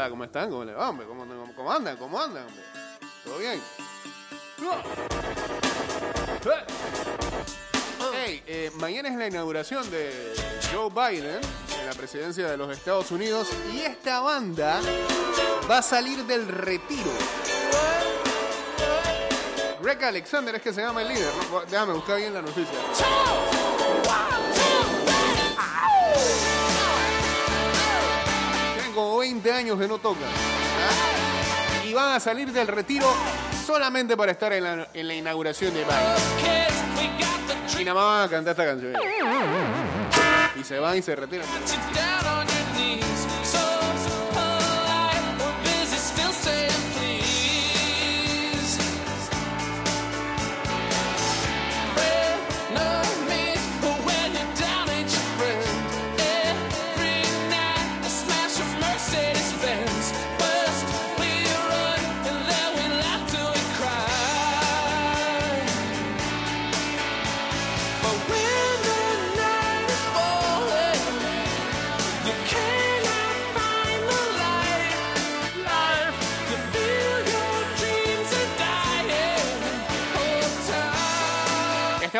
¿Cómo están? ¿Cómo le va, hombre? ¿Cómo, cómo- cómo andan? ¿Cómo andan, hombre? ¿Todo bien? Hey, eh, mañana es la inauguración de Joe Biden en la presidencia de los Estados Unidos y esta banda va a salir del retiro. Greg Alexander es que se llama el líder. ¿no? Déjame buscar bien la noticia. Tienen como 20 años que no tocan. ¿ah? Y van a salir del retiro solamente para estar en la, en la inauguración de Biden. Y nada más van a cantar esta canción. Y se van y se retiran.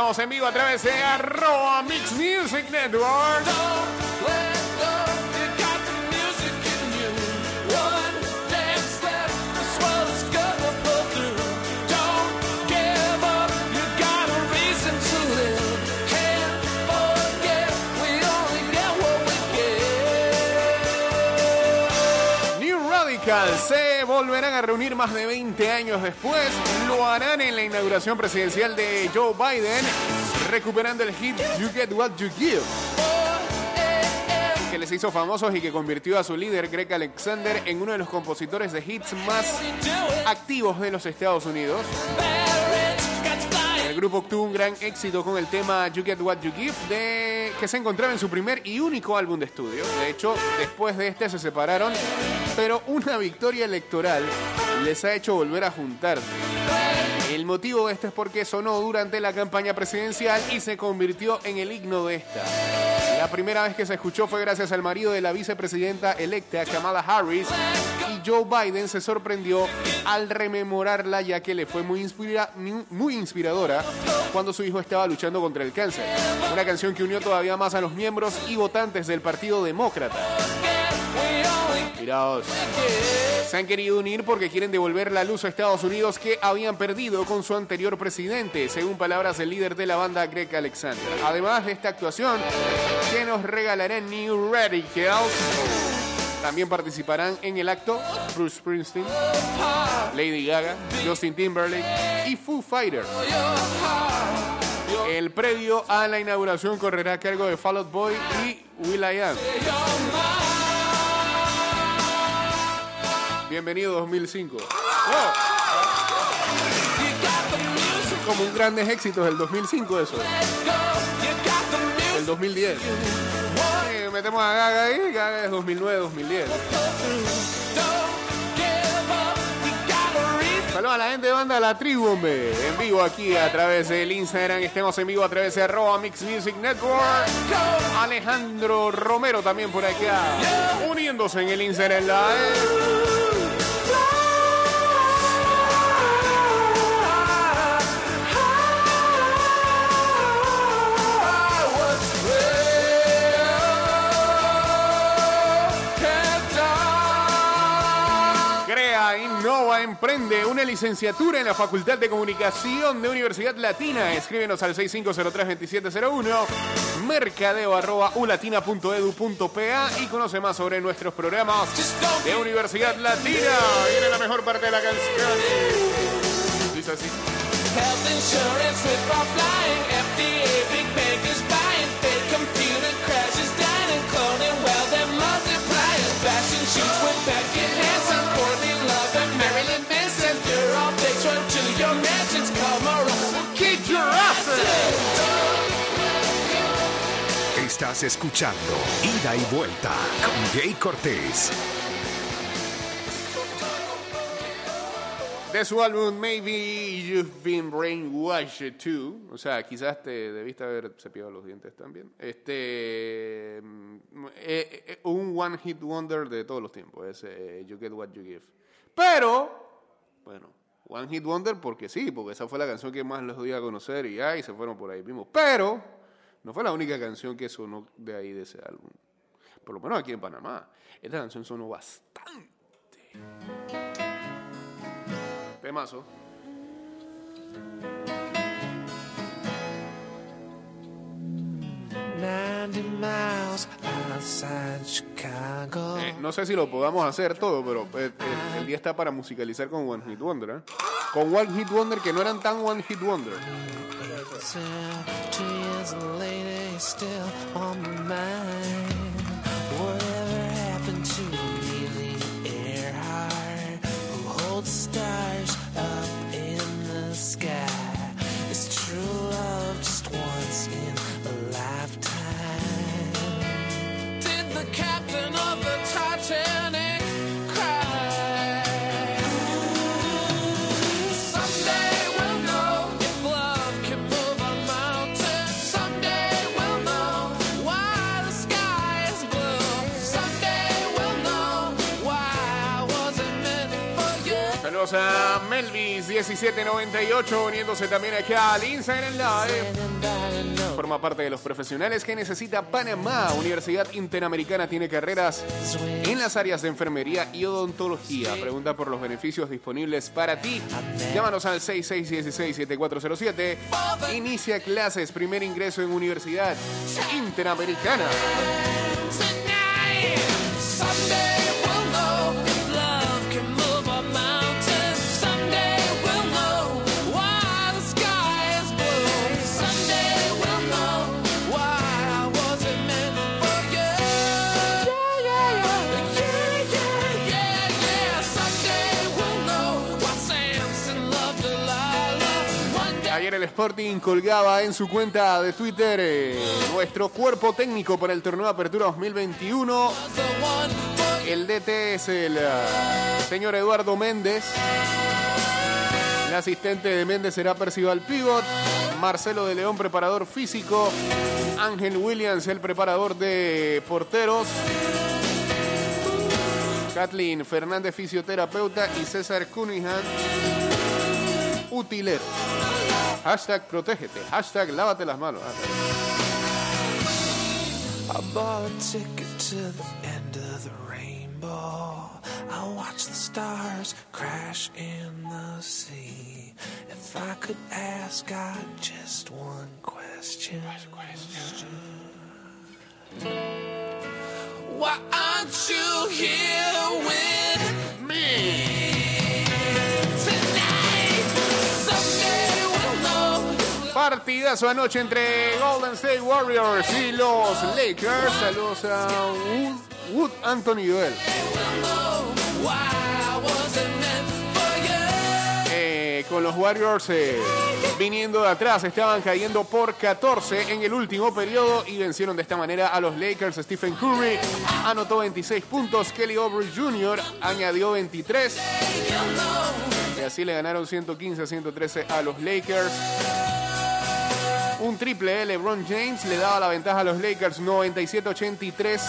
Estamos en vivo a través de arroba Mix Music Network. Reunir más de 20 años después. Lo harán en la inauguración presidencial de Joe Biden, recuperando el hit You Get What You Give. que les hizo famosos y que convirtió a su líder Greg Alexander en uno de los compositores de hits más activos de los Estados Unidos. El grupo obtuvo un gran éxito con el tema You Get What You Give, de, que se encontraba en su primer y único álbum de estudio. De hecho, después de este se separaron, pero una victoria electoral les ha hecho volver a juntarse. El motivo de esto es porque sonó durante la campaña presidencial y se convirtió en el himno de esta. La primera vez que se escuchó fue gracias al marido de la vicepresidenta electa, Kamala Harris, y Joe Biden se sorprendió al rememorarla ya que le fue muy, inspira- muy inspiradora cuando su hijo estaba luchando contra el cáncer. Una canción que unió todavía más a los miembros y votantes del Partido Demócrata. Miraos. Se han querido unir porque quieren devolver la luz a Estados Unidos que habían perdido con su anterior presidente, según palabras del líder de la banda Greg Alexander. Además de esta actuación, que nos regalará New Radicals, también participarán en el acto Bruce Springsteen, Lady Gaga, Justin Timberlake y Foo Fighters. El previo a la inauguración correrá a cargo de Fall Out Boy y Will.i.am. Bienvenido 2005. Oh. Como un grandes éxitos del 2005 eso. El 2010. Eh, metemos a Gaga ahí, Gaga es 2009, 2010. Saludos a la gente de banda La Tribu, hombre. En vivo aquí a través del Instagram. Estemos en vivo a través de arroba Mix Music Network. Alejandro Romero también por acá. Uniéndose en el Instagram. Innova, emprende una licenciatura en la Facultad de Comunicación de Universidad Latina. Escríbenos al 6503-2701, mercadeo arroba ulatina.edu.pa y conoce más sobre nuestros programas de Universidad Latina. Viene la mejor parte de la canción. Dice así. Estás escuchando Ida y Vuelta con Jay Cortés. De su álbum Maybe You've Been Brainwashed Too. O sea, quizás te debiste haber cepillado los dientes también. Este. mm, eh, eh, un one hit wonder de todos los tiempos. Es eh, You Get What You Give. Pero, bueno, one hit wonder porque sí, porque esa fue la canción que más los dio a conocer y ahí se fueron por ahí mismo. Pero, no fue la única canción que sonó de ahí de ese álbum. Por lo menos aquí en Panamá. Esta canción sonó bastante. Temazo. 90 miles outside Chicago. Eh, no sé si lo podamos hacer todo, pero eh, eh, el día está para musicalizar con One Hit Wonder. ¿eh? Con One Hit Wonder que no eran tan One Hit Wonder. So, two years still on my mind. Whatever happened to Amelia Earhart, who holds stars a Melvis1798 uniéndose también acá al Instagram Live. Forma parte de los profesionales que necesita Panamá. Universidad Interamericana tiene carreras en las áreas de enfermería y odontología. Pregunta por los beneficios disponibles para ti. Llámanos al 6616-7407. Inicia clases, primer ingreso en Universidad Interamericana. El Sporting colgaba en su cuenta de Twitter eh, nuestro cuerpo técnico para el torneo de Apertura 2021. was the one for El DT es el ah, señor Eduardo Méndez. El asistente de Méndez será Percival Pivot. Marcelo de León, preparador físico. Ángel Williams, el preparador de porteros. Kathleen Fernández, fisioterapeuta. Y César Cunningham, utilero. Hashtag protégete. Hashtag lávate las manos. I bought a ticket to the end of the rainbow. I watch the stars crash in the sea. If I could ask God just one question. Why aren't you here with Partidazo anoche entre Golden State Warriors y los Lakers. Saludos a Wood, Anthony Duel. Why I wasn't meant for you. Eh, con los Warriors eh, viniendo de atrás, estaban cayendo por 14 en el último periodo y vencieron de esta manera a los Lakers. Stephen Curry anotó 26 puntos, Kelly Oubre Jr. añadió 23 y así le ganaron 115 a 113 a los Lakers. Un triple LeBron James le daba la ventaja a los Lakers 97-83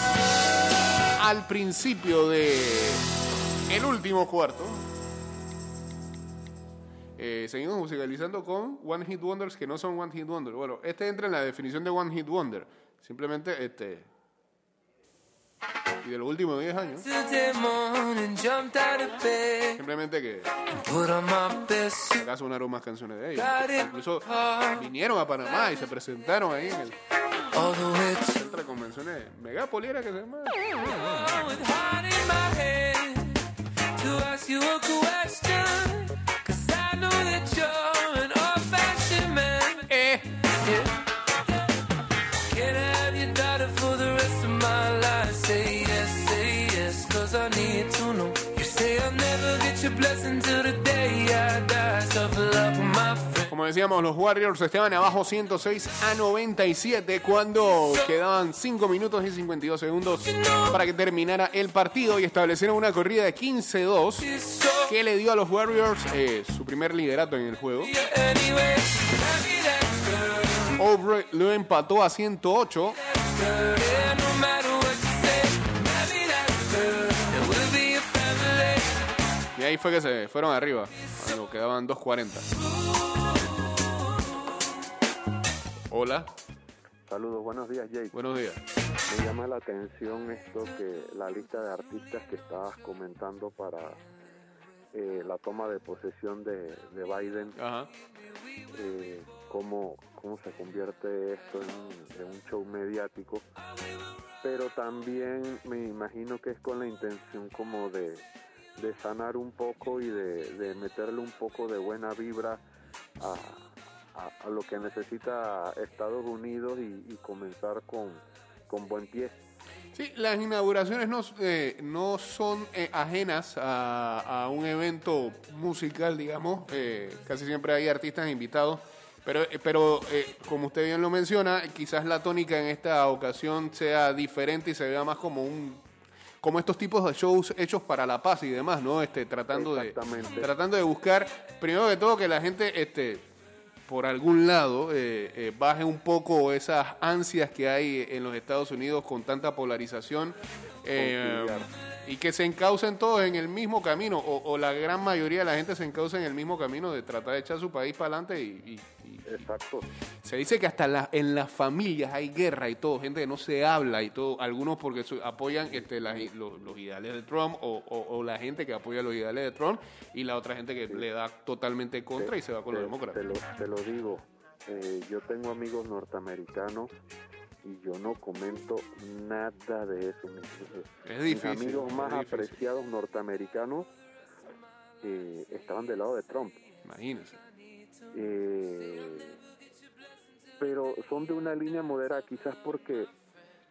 al principio de el último cuarto. Eh, seguimos musicalizando con One Hit Wonders que no son One Hit Wonder. Bueno, este entra en la definición de One Hit Wonder. Simplemente este. Y de los últimos 10 años. Simplemente que put on my best suit, acá sonaron más canciones de ellos. Incluso vinieron a Panamá y se presentaron ahí en el centro de convenciones Megápoli era que se llama. Decíamos, los Warriors estaban abajo 106 a 97 cuando quedaban 5 minutos y 52 segundos para que terminara el partido y establecieron una corrida de 15-2 que le dio a los Warriors eh, su primer liderato en el juego. Aubrey lo empató a 108 Yeah, no matter what you say, happy that girl. And we'll be a family. y ahí fue que se fueron arriba cuando quedaban 2.40. Hola, Saludos, buenos días Jake. buenos días. Me llama la atención esto que la lista de artistas que estabas comentando para eh, la toma de posesión de, de Biden, Ajá. eh, cómo, cómo se convierte esto en, un- en un show mediático, pero también me imagino que es con la intención como de, de sanar un poco y de, de meterle un poco de buena vibra a, a- a lo que necesita Estados Unidos y, y comenzar con, con buen pie. Sí, las inauguraciones no, eh, no son eh, ajenas a, a un evento musical, digamos. Eh, casi siempre hay artistas invitados. Pero, eh, pero eh, como usted bien lo menciona, quizás la tónica en esta ocasión sea diferente y se vea más como un como estos tipos de shows hechos para la paz y demás, ¿no? Este, tratando de tratando de buscar primero que todo que la gente este por algún lado eh, eh, baje un poco esas ansias que hay en los Estados Unidos con tanta polarización eh, y que se encaucen todos en el mismo camino o, o la gran mayoría de la gente se encauce en el mismo camino de tratar de echar su país para adelante y, y- y- Exacto. se dice que hasta la- en las familias hay guerra y todo, gente que no se habla y todo, algunos porque apoyan este, los, los ideales de Trump o, o- o la gente que apoya los ideales de Trump y la otra gente que le da totalmente contra y se va con los demócratas. Te lo, te lo digo, eh, yo tengo amigos norteamericanos y yo no comento nada de eso. Mis, Es mis difícil. amigos más apreciados norteamericanos eh, estaban del lado de Trump. Imagínense. Eh, pero son de una línea moderada, quizás porque,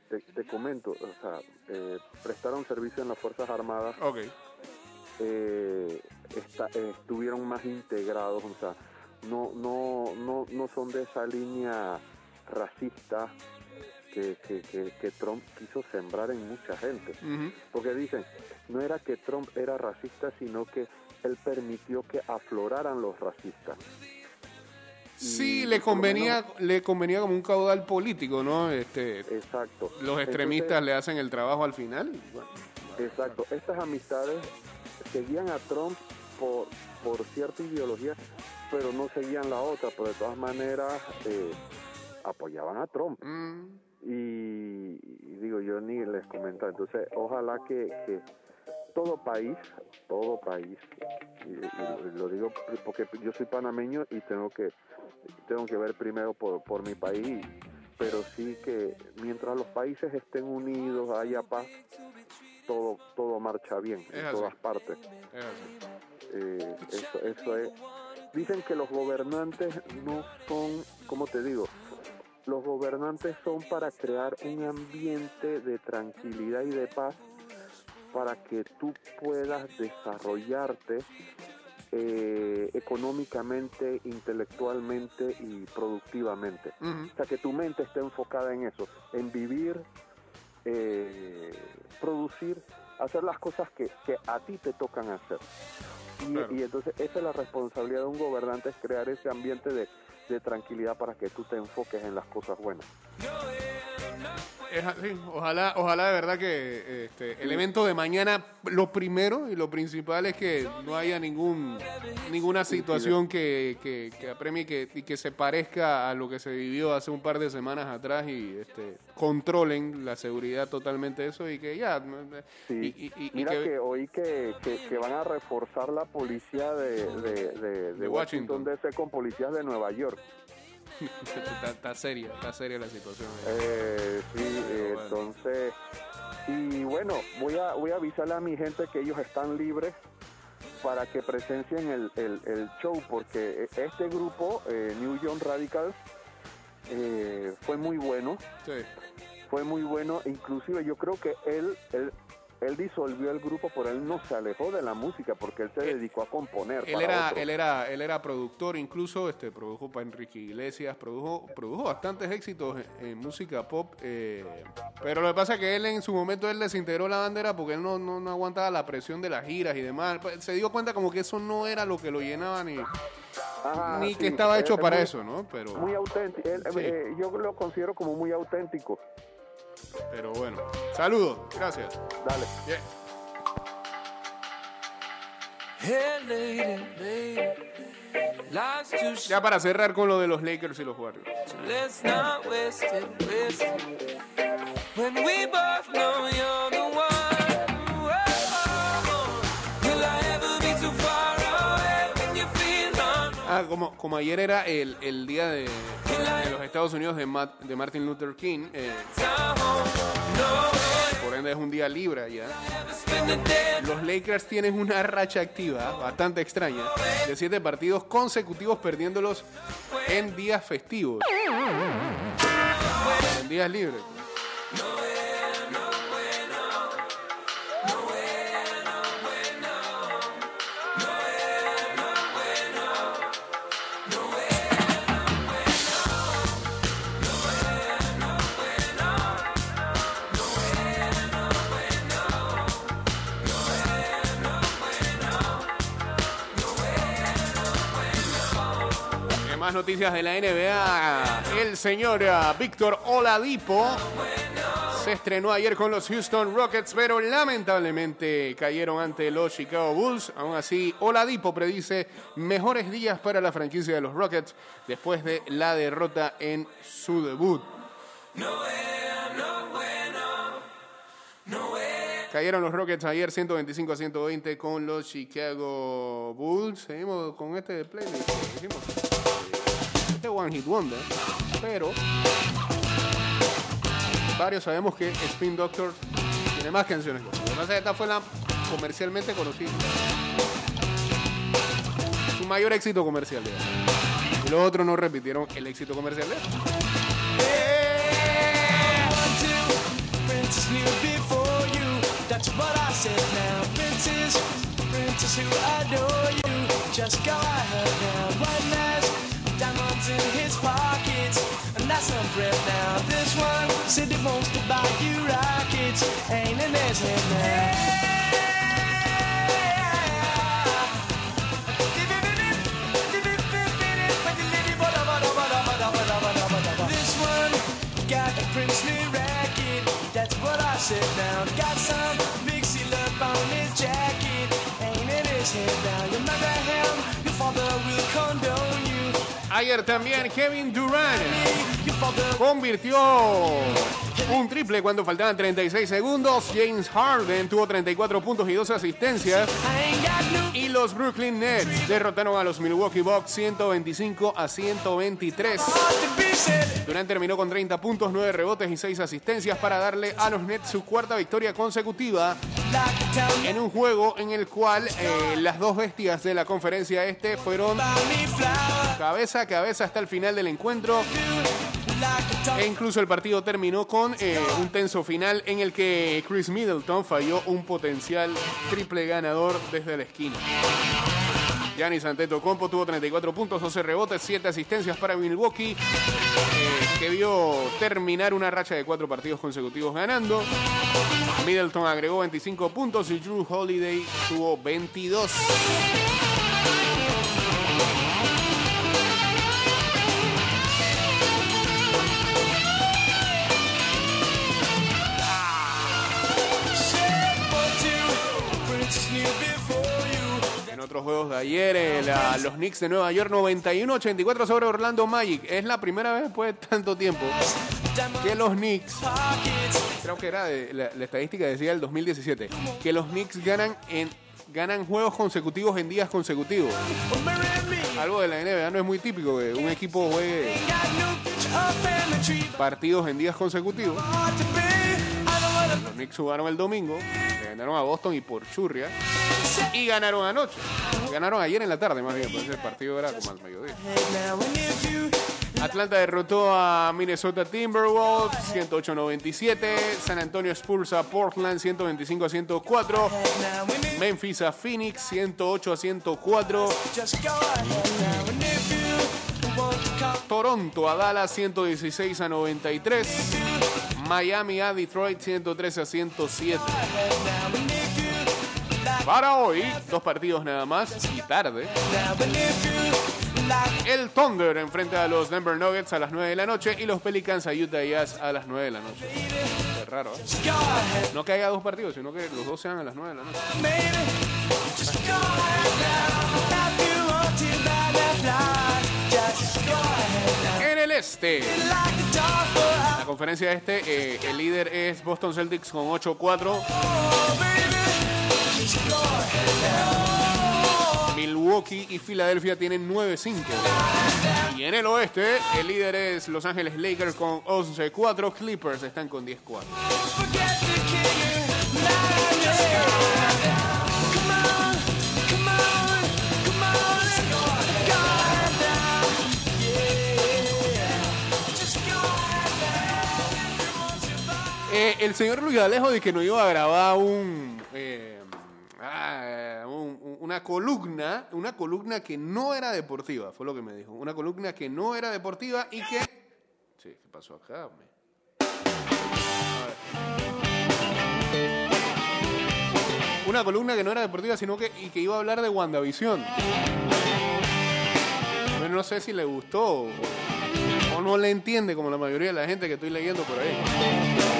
te, te comento, o sea, eh, prestaron servicio en las Fuerzas Armadas, Ok. eh, está- eh, estuvieron más integrados, o sea, no, no, no, no son de esa línea racista que, que, que, que Trump quiso sembrar en mucha gente. Porque dicen, no era que Trump era racista, sino que él permitió que afloraran los racistas. Sí, le convenía, menos- le convenía como un caudal político, ¿no? Este, Exacto. los extremistas Entonces, le hacen el trabajo al final. y bueno, Exacto. Estas amistades seguían a Trump por, por cierta ideología, pero no seguían la otra, pero de todas maneras eh, apoyaban a Trump. mm, Y, y digo, yo ni les comentaba. Entonces, ojalá que, que todo país, todo país, y, y lo digo porque yo soy panameño y tengo que tengo que ver primero por, por mi país, pero sí que mientras los países estén unidos, haya paz, todo todo marcha bien Es en así. todas partes. es así. Eh, eso, eso es. Dicen que los gobernantes no son, como te digo, los gobernantes son para crear un ambiente de tranquilidad y de paz para que tú puedas desarrollarte eh, económicamente, intelectualmente y productivamente. O sea, que tu mente esté enfocada en eso, en vivir, eh, producir, hacer las cosas que, que a ti te tocan hacer. Y, Claro. y entonces esa es la responsabilidad de un gobernante, es crear ese ambiente de, de tranquilidad para que tú te enfoques en las cosas buenas. Es así. Ojalá, ojalá de verdad que este, el evento de mañana, lo primero y lo principal es que no haya ningún ninguna situación que, que, que apremie y que, y que se parezca a lo que se vivió hace un par de semanas atrás y este, controlen la seguridad totalmente eso y que ya... Sí. y- y- y- y Mira que- que, oí que, van a reforzar la policía de, de, de- de De Washington, Washington. DC con policías de Nueva York. Está, está seria, está seria la situación. Eh, sí, eh, bueno. entonces, y bueno, voy a, voy a avisarle a mi gente que ellos están libres para que presencien el, el- el show, porque este grupo, eh, New Young Radicals, eh, fue muy bueno, Sí. fue muy bueno, inclusive yo creo que él, él él disolvió el grupo, pero él no se alejó de la música porque él se dedicó a componer. Él para era, otros. él era, él era productor, incluso este, produjo para Enrique Iglesias, produjo, produjo bastantes éxitos en, en música pop. eh, pero lo que pasa es que él en su momento él desintegró la bandera porque él no, no, no aguantaba la presión de las giras y demás. Pues, Se dio cuenta como que eso no era lo que lo llenaba ni, Ajá, ni sí, que estaba es- hecho es para muy- eso, ¿no? Pero, Muy auténtico. Él- Sí. eh, yo lo considero como muy auténtico. Pero bueno. Saludos, gracias. Dale. Short, Ya para cerrar con lo de los Lakers y los Warriors. let's not waste it, waste it. When we both know you're como, ayer era el, el día de, de los Estados Unidos de, Ma- de Martin Luther King, eh, por ende es un día libre allá. Los Lakers tienen una racha activa bastante extraña de siete partidos consecutivos perdiéndolos en días festivos. En días libres. Más noticias de la NBA, el señor ah, Víctor Oladipo se estrenó ayer con los Houston Rockets, pero lamentablemente cayeron ante los Chicago Bulls. Aún así, Oladipo predice mejores días para la franquicia de los Rockets después de la derrota en su debut. Cayeron los Rockets ayer 125 a 120 con los Chicago Bulls. Seguimos con este playlist. Este One Hit Wonder. Pero varios sabemos que Spin Doctor tiene más canciones. Que esta fue la comercialmente conocida. Su mayor éxito comercial de. Y los otros no repitieron el éxito comercial de said he wants to buy you rockets. Ain't in his Ayer también Kevin Durant convirtió un triple cuando faltaban 36 segundos. James Harden tuvo 34 puntos y 12 asistencias. Y los Brooklyn Nets derrotaron a los Milwaukee Bucks 125 a 123. heart to be said. Durant terminó con 30 puntos, 9 rebotes y 6 asistencias para darle a los Nets su cuarta victoria consecutiva en un juego en el cual eh, las dos bestias de la conferencia este fueron cabeza a cabeza hasta el final del encuentro. E incluso el partido terminó con eh, un tenso final en el que Chris Middleton falló un potencial triple ganador desde la esquina. Giannis Antetokounmpo tuvo 34 puntos, 12 rebotes, 7 asistencias para Milwaukee, eh, que vio terminar una racha de 4 partidos consecutivos ganando. Middleton agregó 25 puntos y Drew Holiday tuvo 22. Otros juegos de ayer, eh, los Knicks de Nueva York 91-84 sobre Orlando Magic. Es la primera vez después de tanto tiempo que los Knicks, creo que era de- la, la estadística decía el 2017, que los Knicks ganan en ganan juegos consecutivos en días consecutivos. Algo de la NBA no es muy típico que un equipo juegue partidos en días consecutivos. Knicks jugaron el domingo, le ganaron a Boston y por churria. Y ganaron anoche. Ganaron ayer en la tarde, más bien, pues el partido era como al mediodía. Atlanta derrotó a Minnesota Timberwolves 108-97. San Antonio Spurs a Portland 125-104. now and if Memphis a Phoenix 108 a 104. just go ahead now and if you want to come Toronto a Dallas 116 a 93. Miami a Detroit 113 a 107. now and if you like Para hoy, dos partidos nada más y tarde. El Thunder enfrenta a los Denver Nuggets a las 9 de la noche y los Pelicans a Utah Jazz a las 9 de la noche. Es raro, ¿eh? No que haya dos partidos, sino que los dos sean a las 9 de la noche. Este, la conferencia este, eh, el líder es Boston Celtics con 8-4. oh baby just go ahead Milwaukee y Filadelfia tienen 9-5. Y en el oeste, el líder es Los Ángeles Lakers con 11-4. Clippers están con 10-4. Eh, el señor Luis Alejo de que no iba a grabar un, eh, ah, un- un- una columna, una columna que no era deportiva, fue lo que me dijo. Una columna que no era deportiva y que... Sí, ¿qué pasó acá? Una columna que no era deportiva, sino que, y que iba a hablar de WandaVision. No sé si le gustó o no le entiende como la mayoría de la gente que estoy leyendo por ahí.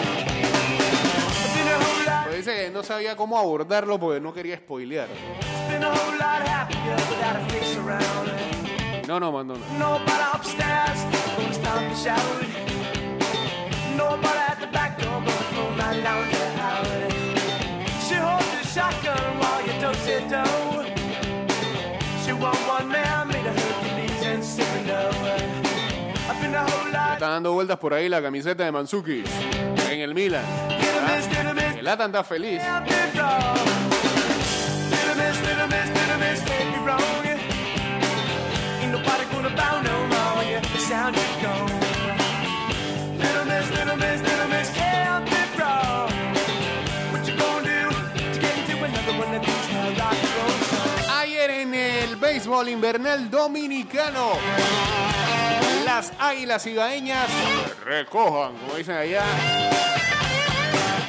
Dice que no sabía cómo abordarlo porque no quería spoilear. No, no, mandó lot. Está dando vueltas por ahí la camiseta de Manzuki en el Milan. Miss, El Atan está feliz. Ayer en el béisbol invernal dominicano, las águilas ibaeñas recojan, como dicen allá,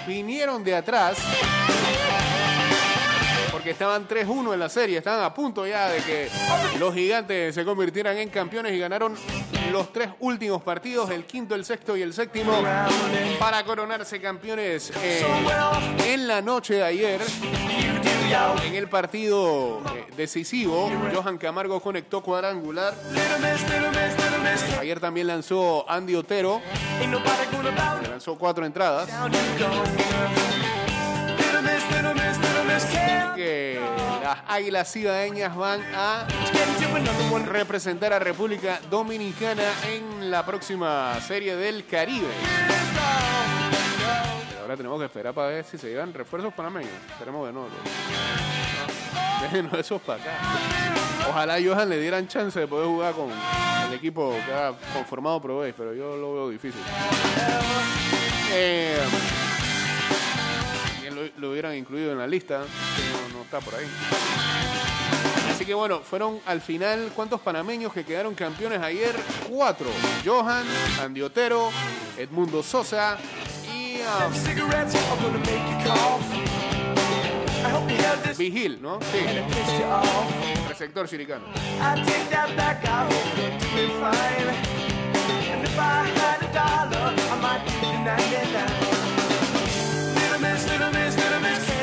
vinieron de atrás porque estaban 3-1 en la serie, estaban a punto ya de que los gigantes se convirtieran en campeones y ganaron los tres últimos partidos, el quinto, el sexto y el séptimo, para coronarse campeones eh, en la noche de ayer. En el partido eh, decisivo, Johan Camargo conectó cuadrangular. Ayer también lanzó Andy Otero, lanzó cuatro entradas. Que las águilas cibaeñas van a representar a República Dominicana en la próxima serie del Caribe. Ahora tenemos que esperar para ver si se llevan refuerzos panameños. Esperemos que. ¿no? Déjenos esos para acá. Ojalá Johan le dieran chance de poder jugar con el equipo que ha conformado Pro Base, pero yo lo veo difícil. Eh, lo, hubieran incluido en la lista, pero no está por ahí. Así que bueno, fueron al final, ¿cuántos panameños que quedaron campeones ayer? Cuatro. Johan, Andy Otero, Edmundo Sosa y um, Vigil, ¿no? Sí, receptor 99. Little miss, little miss, little miss,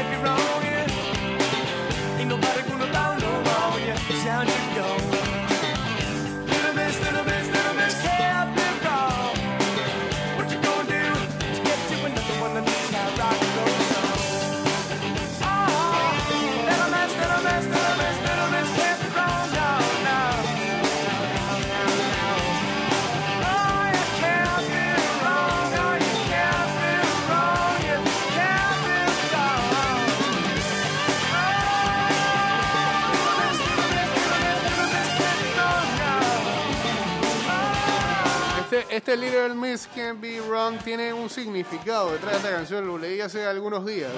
este Little Miss Can Be Wrong tiene un significado detrás de esta canción, lo leí hace algunos días.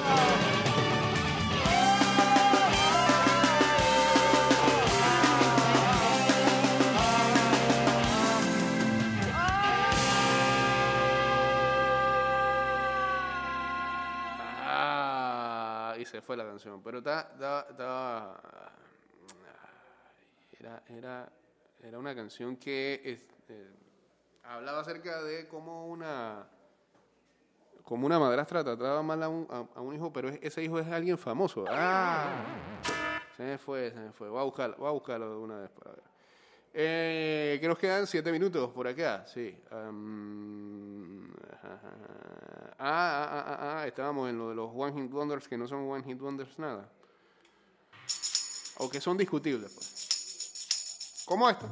Ah, y se fue la canción, pero estaba- era, era, era una canción que este, hablaba acerca de cómo una como una madrastra trataba mal a un, a- a un hijo, pero es- ese hijo es alguien famoso. Ah, se me fue, se me fue. Voy a buscarlo, voy a buscarlo de una vez para ver. Eh, que nos quedan siete minutos por acá, sí. Ah, ah, ah, ah, ah, estábamos en lo de los One Hit Wonders que no son One Hit Wonders nada. O que son discutibles, pues. Como esto.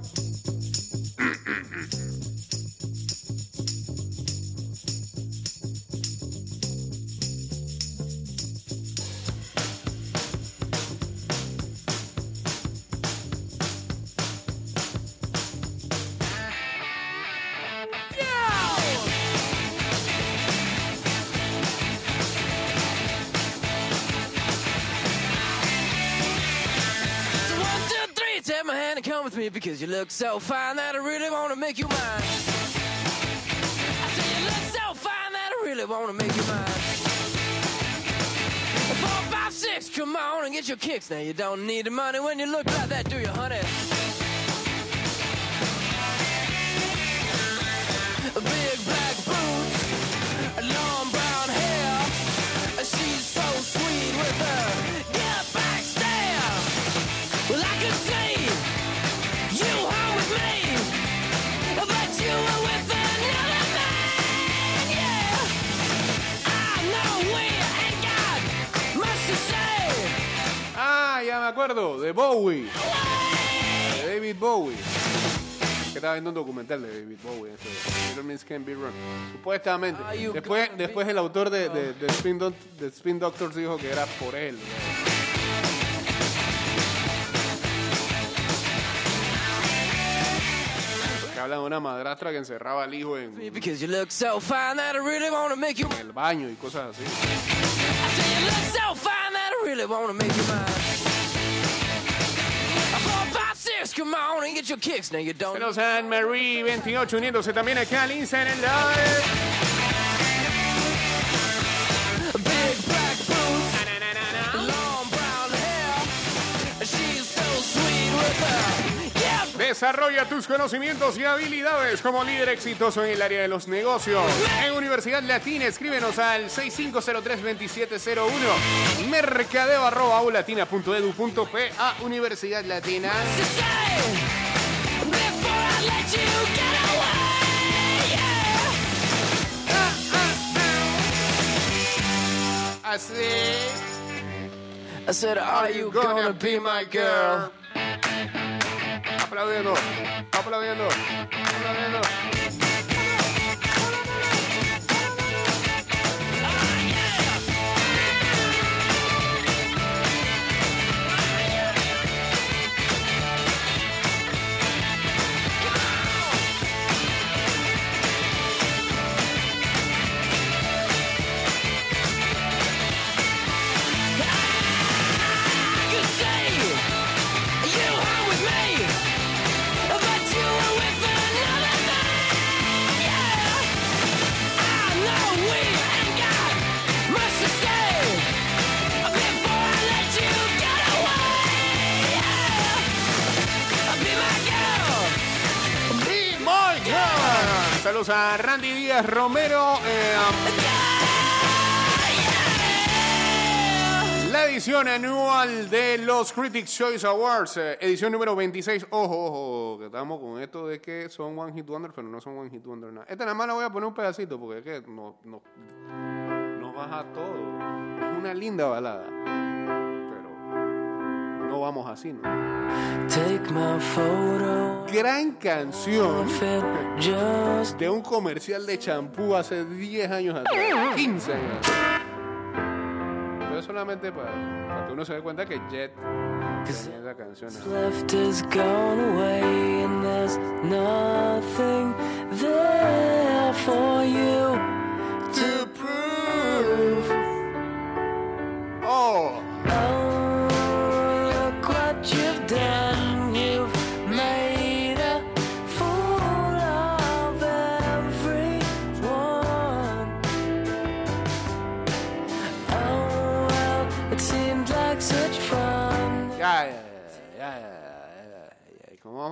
Me because you look so fine that I really want to make you mine. I say you look so fine that I really want to make you mine. Four, five, six, come on and get your kicks. Now you don't need the money when you look like that, do you, honey? Acuerdo, de Bowie. De David Bowie. Que estaba viendo un documental de David Bowie. Little Miss Can Be Wrong. Supuestamente. Después, después el autor de, de, de Spin Doc- de Spin Doctors dijo que era por él. Que hablan de una madrastra que encerraba al hijo en, en Because you look so fine that I really want to make you. el baño y cosas así. Pero San Marie 28 uniéndose también acá al Instagram. Desarrolla tus conocimientos y habilidades como líder exitoso en el área de los negocios. En Universidad Latina, escríbenos al 6503-2701. Mercadeo arroba aulatina.edu.pa Universidad Latina. Así. I said, Are you gonna be my girl? Aplaudiendo, aplaudiendo, aplaudiendo. Romero. eh, La edición anual de los Critics Choice Awards, eh, edición número 26. Ojo, ojo, que estamos con esto de que son One Hit Wonder, pero no son One Hit Wonder nada. Esta nada más la voy a poner un pedacito porque es que no, no, no baja todo. Es una linda balada, vamos así, ¿no? Take my photo, Gran canción just de un comercial de champú hace 10 años atrás, 15 años atrás. Pero solamente para, para que uno se dé cuenta que Jet Esa canción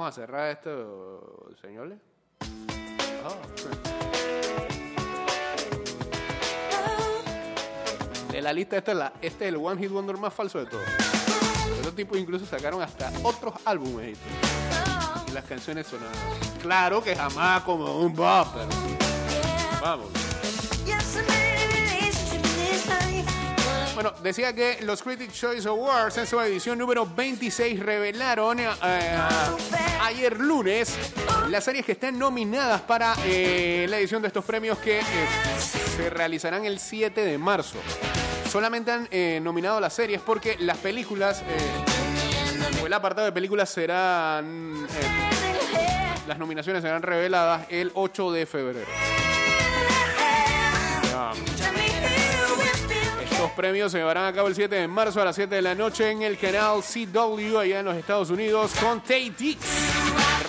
vamos a cerrar esto, señores? Oh, De la lista, esta es la, este es el One Hit Wonder más falso de todos. Esos tipos incluso sacaron hasta otros álbumes. Y las canciones sonaban. Claro que jamás como un bopper. Vamos. Bueno, decía que los Critics Choice Awards en su edición número 26 revelaron eh, ayer lunes las series que están nominadas para eh, la edición de estos premios que eh, se realizarán el 7 de marzo. Solamente han eh, nominado las series porque las películas, o el apartado de películas serán, las nominaciones serán reveladas el 8 de febrero. Estos premios se llevarán a cabo el 7 de marzo a las 7 de la noche en el canal CW allá en los Estados Unidos con Tay Dix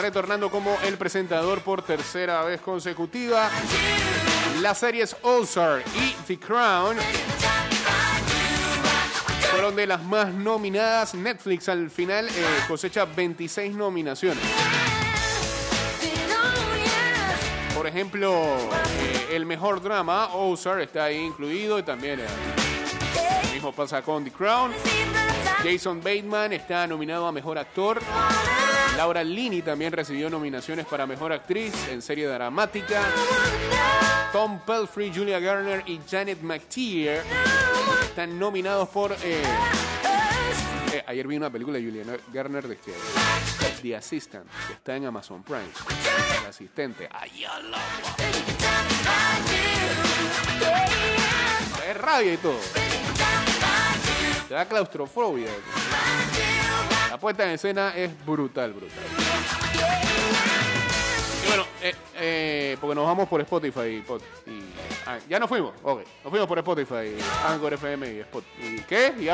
retornando como el presentador por tercera vez consecutiva. Las series All-Star y The Crown fueron de las más nominadas. Netflix al final eh, cosecha 26 nominaciones. Por ejemplo, eh, el mejor drama, Ozark, está ahí incluido y también eh, mismo pasa con The Crown. Jason Bateman está nominado a Mejor Actor. Laura Linney también recibió nominaciones para Mejor Actriz en serie dramática. Tom Pelfrey, Julia Garner y Janet McTeer están nominados por... eh, eh, ayer vi una película de Julia Garner de que The Assistant, que está en Amazon Prime. El asistente. ¡Ay, Es rabia y todo. Te da claustrofobia. La puesta en escena es brutal, brutal. Y bueno, eh, eh, porque nos vamos por Spotify y, ah, ya nos fuimos, ok. Nos fuimos por Spotify, Anchor FM y Spot. ¿Y qué? Y